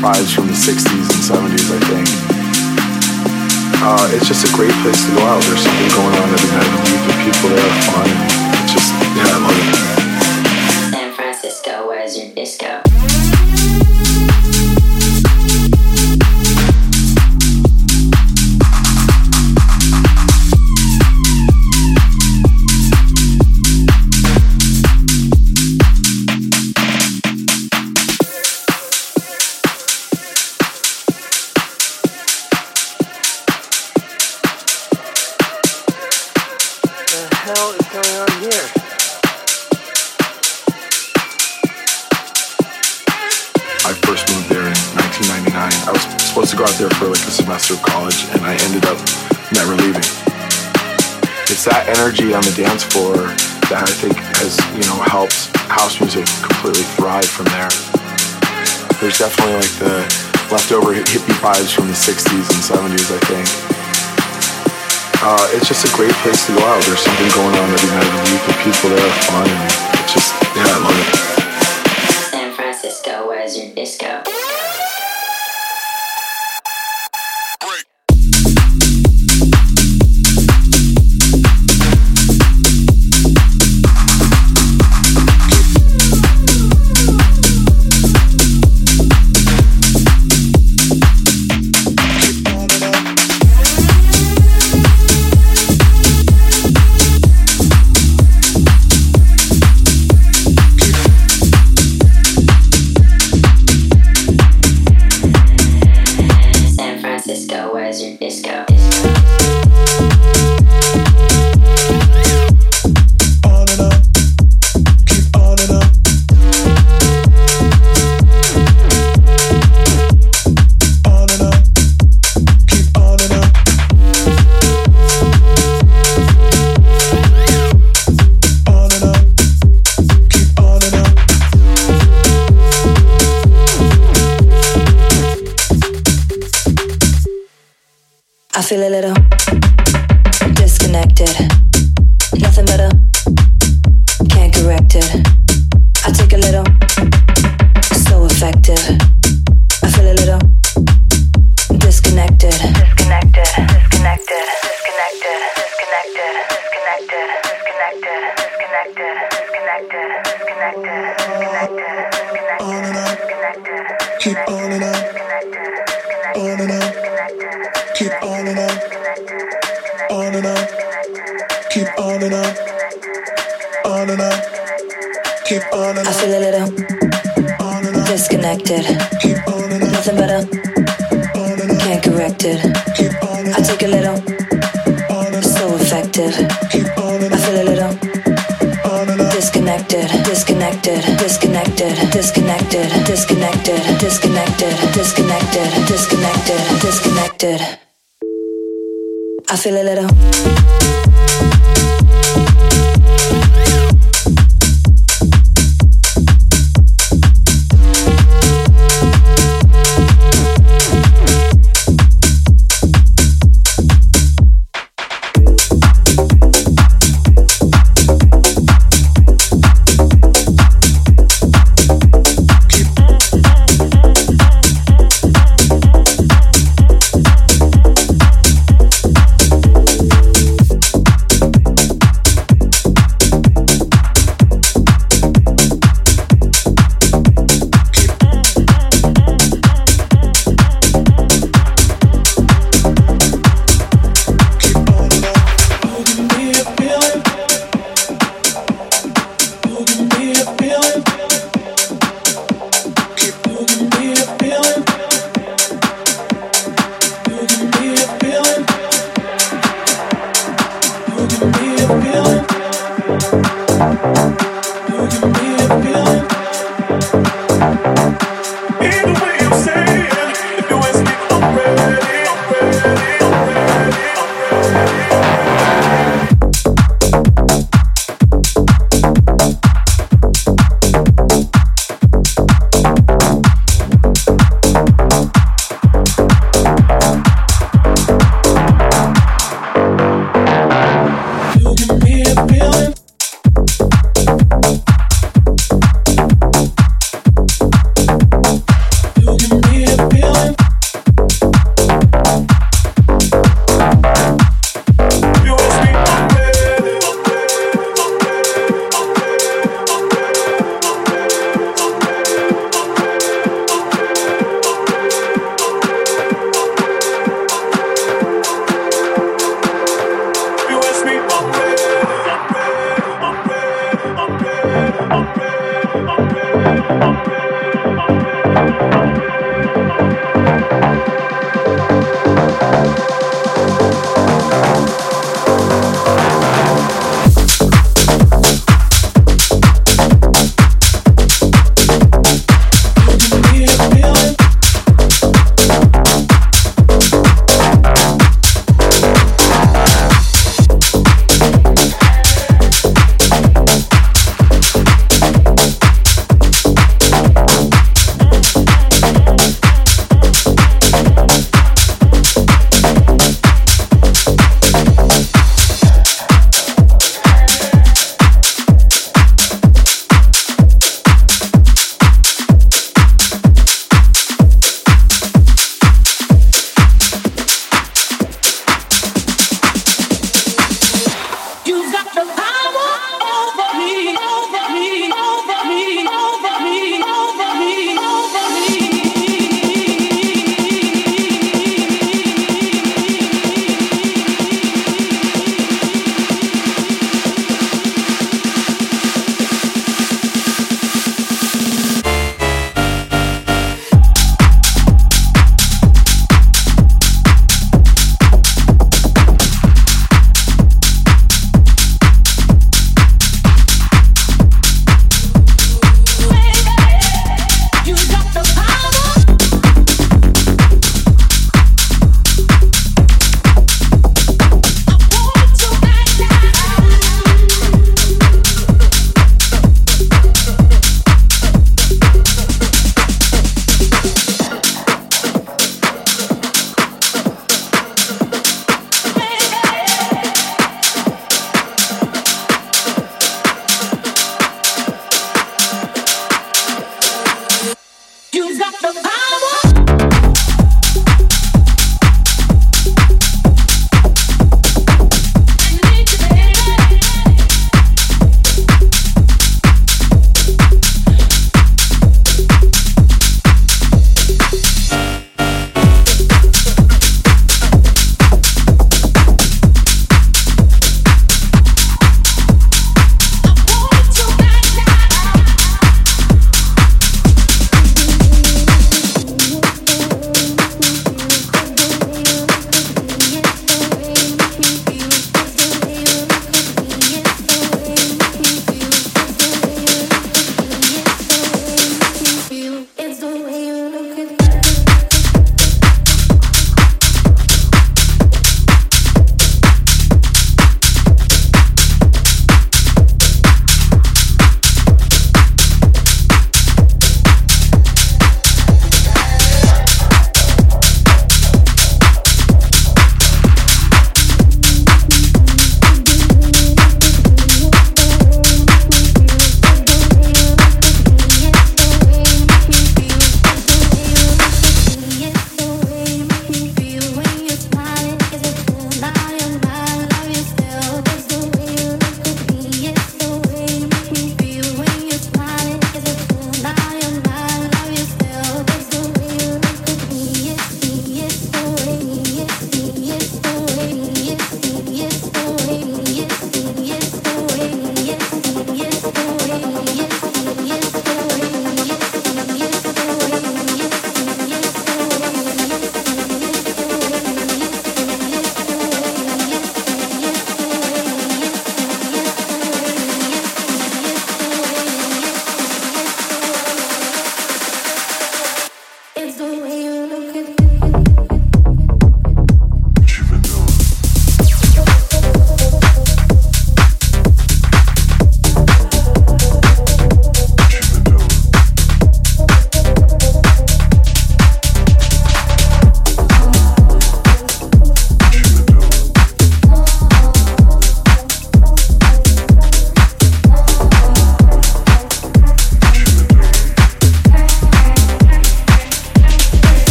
vibes from the 60s and 70s, I think. Uh, it's just a great place to go out. There's something going on every night week. The people there are fun. It's just, yeah, I love it. San Francisco, where's your disco? Energy on the dance floor that I think has, you know, helped house music completely thrive from there. There's definitely like the leftover hippie vibes from the 60s and 70s, I think. Uh, it's just a great place to go out. There's something going on every night of the week. The people there are fun. And it's just, yeah, I love it. Disconnected, disconnected, disconnected, disconnected, disconnected, disconnected, disconnected, disconnected. I feel a little.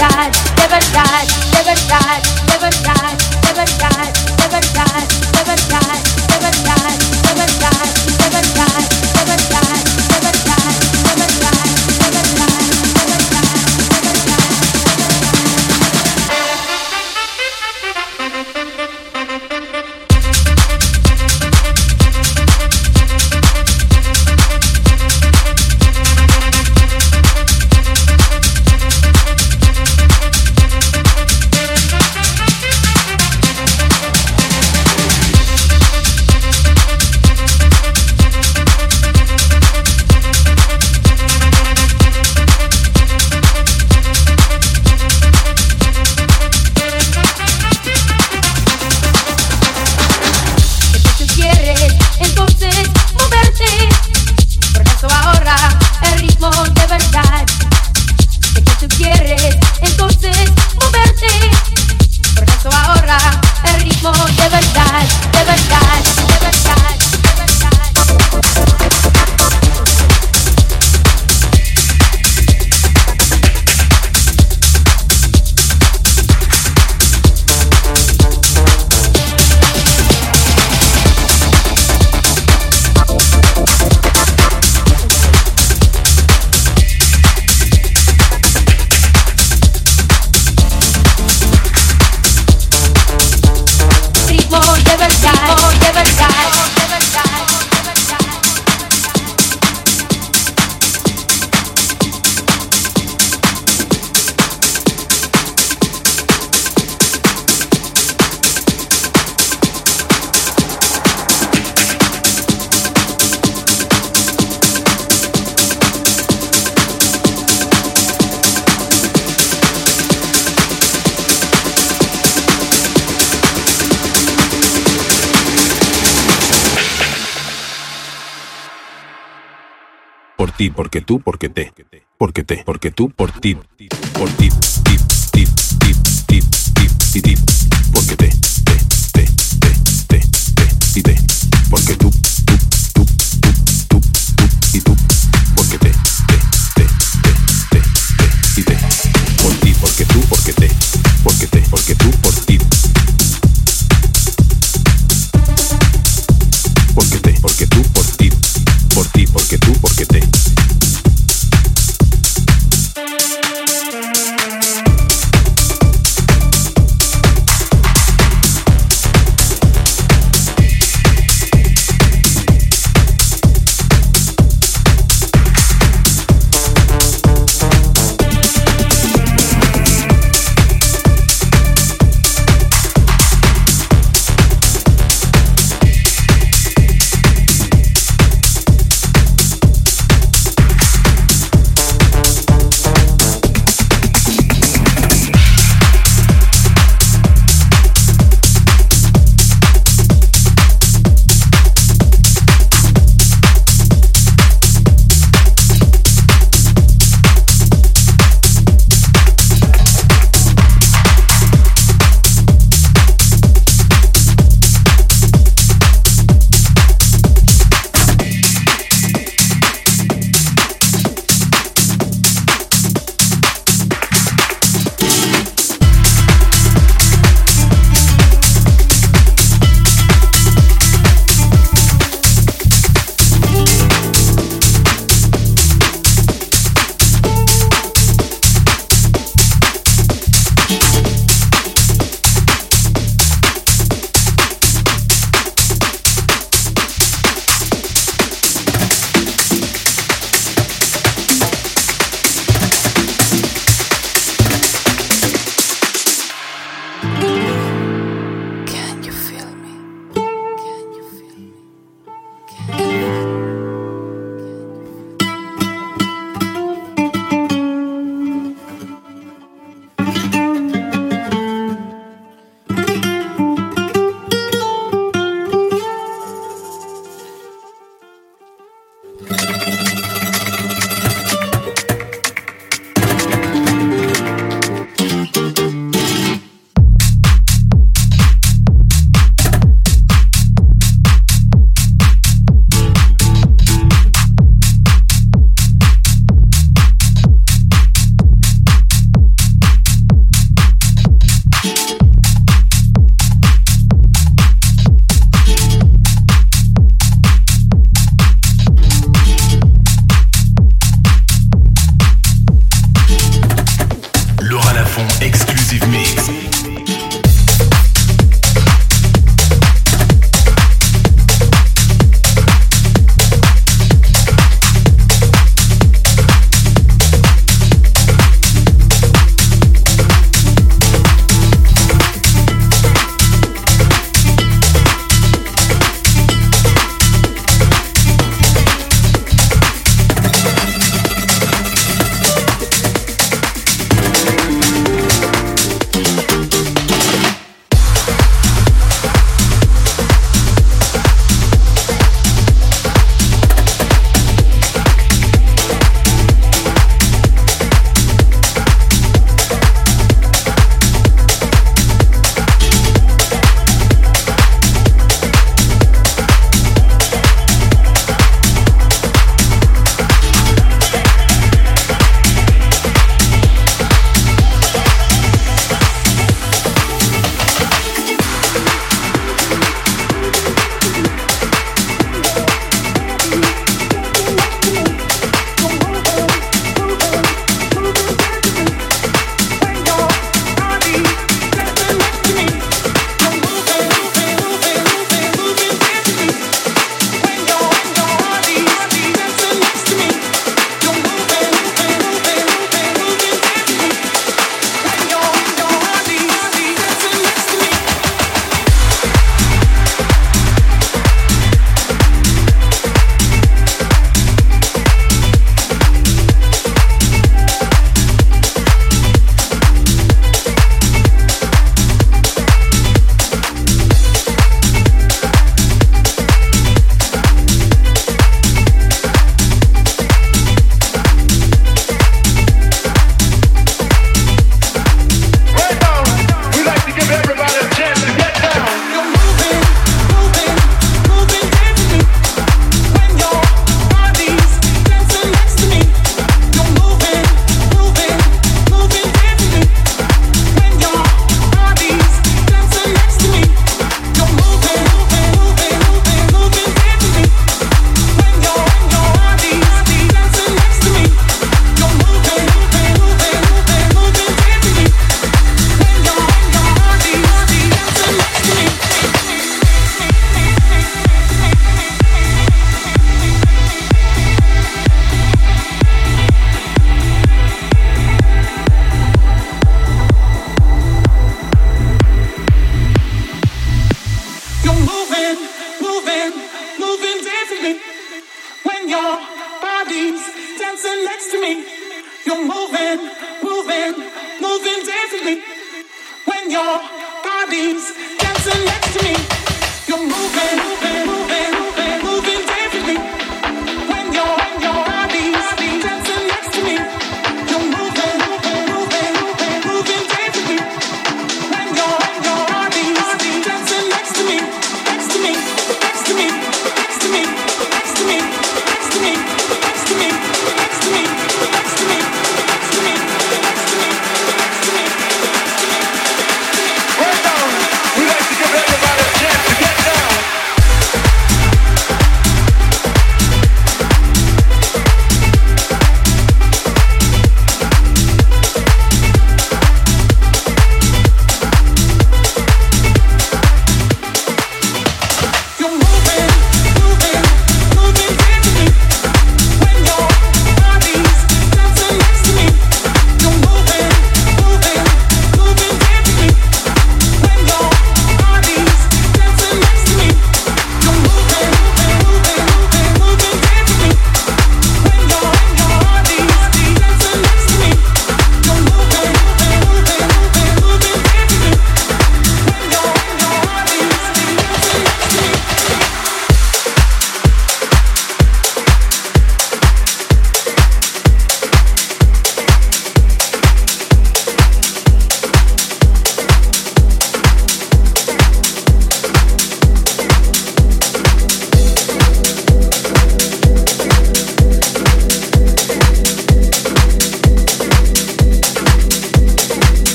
never die. never die. never die. never die. never die. never die. Porque tú, porque te, porque te, porque tú, por ti, por ti, ti, ti, ti, ti, ti,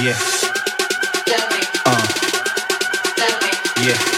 Yeah. Uh. Yeah.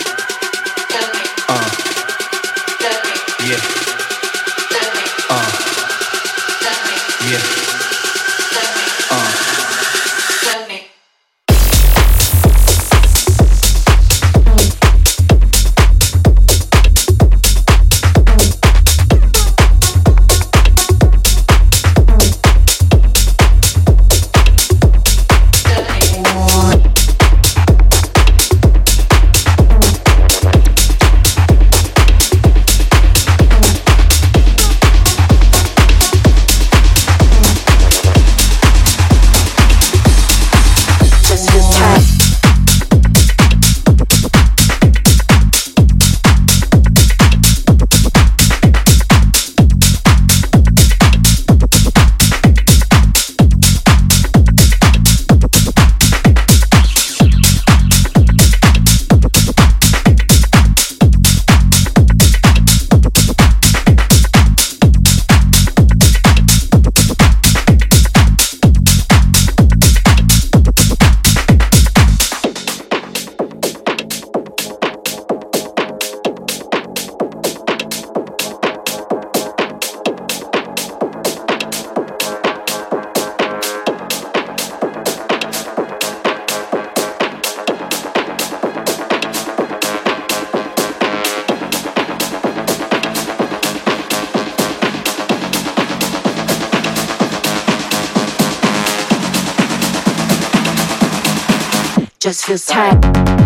Just feels tight.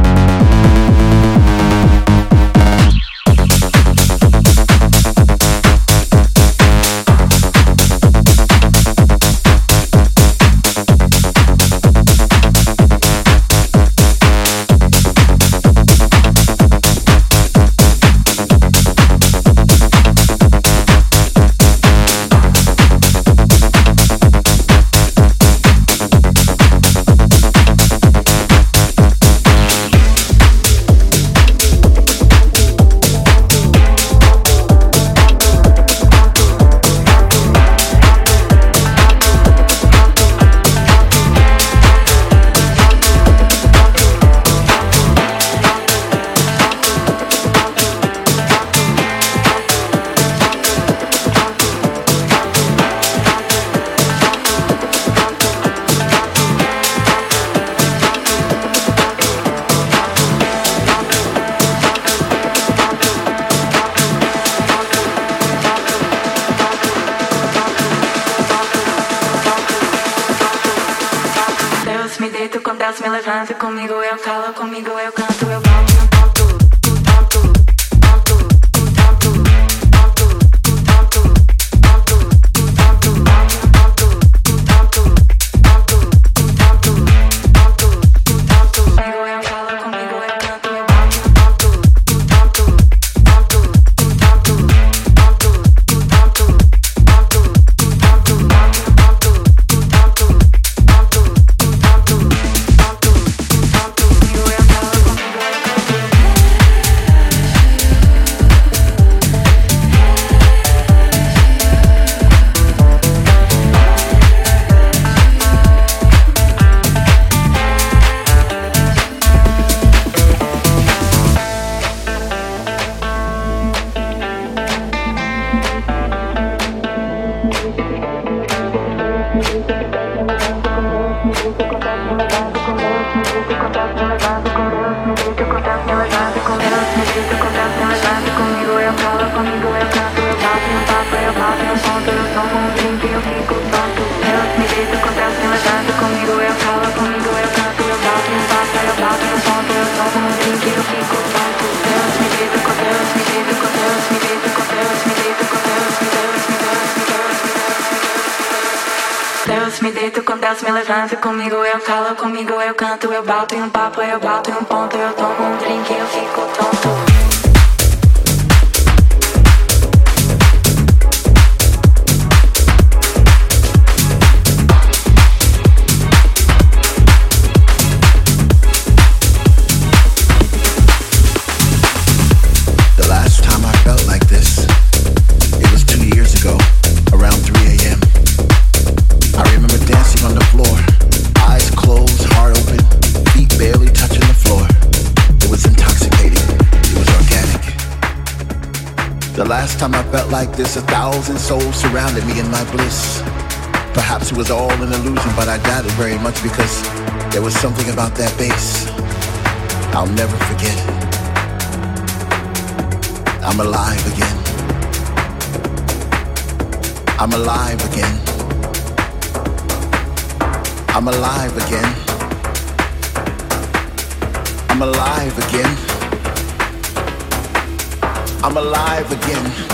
This, a thousand souls surrounded me in my bliss. Perhaps it was all an illusion, but I doubt it very much because there was something about that bass. I'll never forget it. I'm alive again. I'm alive again. I'm alive again. I'm alive again. I'm alive again.